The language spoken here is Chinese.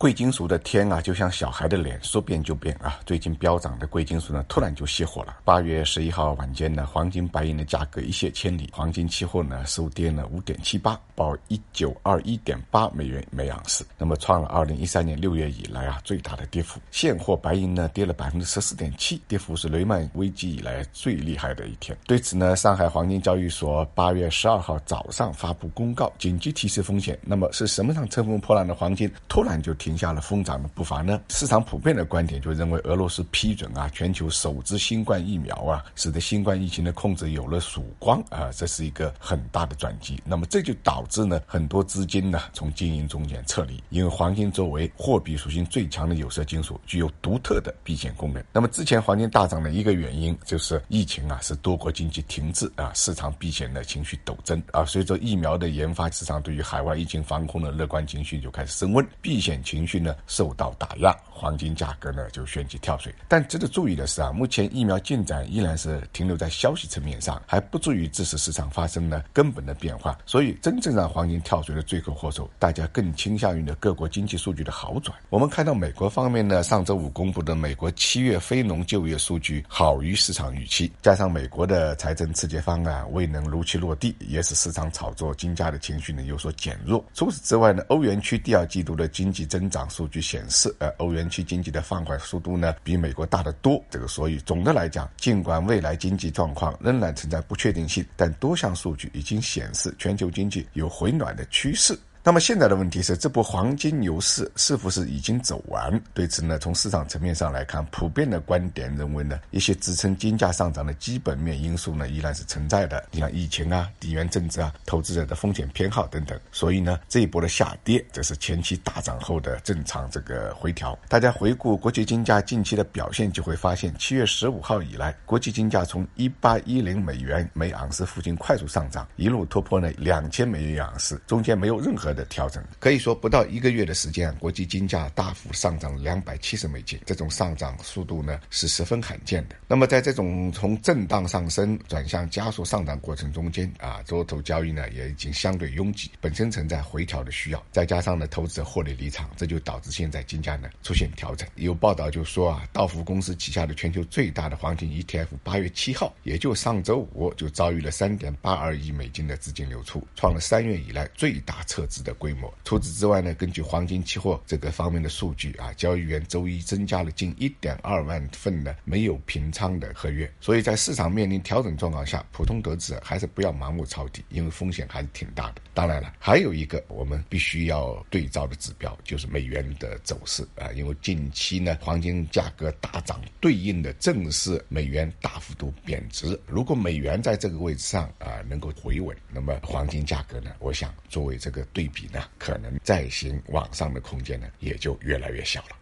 贵金属的天啊，就像小孩的脸，说变就变啊！最近飙涨的贵金属呢，突然就熄火了。八月十一号晚间呢，黄金、白银的价格一泻千里，黄金期货呢收跌了五点七八，报一九二一点八美元每盎司，那么创了二零一三年六月以来啊最大的跌幅。现货白银呢跌了百分之十四点七，跌幅是雷曼危机以来最厉害的一天。对此呢，上海黄金交易所八月十二号早上发布公告，紧急提示风险。那么是什么让乘风破浪的黄金突然就停？停下了疯涨的步伐呢？市场普遍的观点就认为，俄罗斯批准啊全球首支新冠疫苗啊，使得新冠疫情的控制有了曙光啊，这是一个很大的转机。那么这就导致呢很多资金呢从经营中间撤离，因为黄金作为货币属性最强的有色金属，具有独特的避险功能。那么之前黄金大涨的一个原因就是疫情啊，使多国经济停滞啊，市场避险的情绪陡增啊。随着疫苗的研发，市场对于海外疫情防控的乐观情绪就开始升温，避险情。情绪呢受到打压，黄金价格呢就旋即跳水。但值得注意的是啊，目前疫苗进展依然是停留在消息层面上，还不足以致使市场发生了根本的变化。所以，真正让黄金跳水的罪魁祸首，大家更倾向于呢各国经济数据的好转。我们看到美国方面呢，上周五公布的美国七月非农就业数据好于市场预期，加上美国的财政刺激方案未能如期落地，也使市场炒作金价的情绪呢有所减弱。除此之外呢，欧元区第二季度的经济增长数据显示，呃，欧元区经济的放缓速度呢比美国大得多。这个，所以总的来讲，尽管未来经济状况仍然存在不确定性，但多项数据已经显示全球经济有回暖的趋势。那么现在的问题是，这波黄金牛市是否是已经走完？对此呢，从市场层面上来看，普遍的观点认为呢，一些支撑金价上涨的基本面因素呢，依然是存在的。你像疫情啊、地缘政治啊、投资者的风险偏好等等。所以呢，这一波的下跌，这是前期大涨后的正常这个回调。大家回顾国际金价近期的表现，就会发现，七月十五号以来，国际金价从一八一零美元每盎司附近快速上涨，一路突破了两千美元盎司，中间没有任何。的调整可以说不到一个月的时间，国际金价大幅上涨两百七十美金，这种上涨速度呢是十分罕见的。那么在这种从震荡上升转向加速上涨过程中间啊，多头交易呢也已经相对拥挤，本身存在回调的需要，再加上呢投资者获利离场，这就导致现在金价呢出现调整。有报道就说啊，道福公司旗下的全球最大的黄金 ETF 八月七号，也就上周五就遭遇了三点八二亿美金的资金流出，创了三月以来最大撤资的规模。除此之外呢，根据黄金期货这个方面的数据啊，交易员周一增加了近一点二万份的没有平仓的合约。所以在市场面临调整状况下，普通投资者还是不要盲目抄底，因为风险还是挺大的。当然了，还有一个我们必须要对照的指标就是美元的走势啊，因为近期呢黄金价格大涨，对应的正是美元大幅度贬值。如果美元在这个位置上啊能够回稳，那么黄金价格呢，我想作为这个对比呢，可能再行往上的空间呢，也就越来越小了。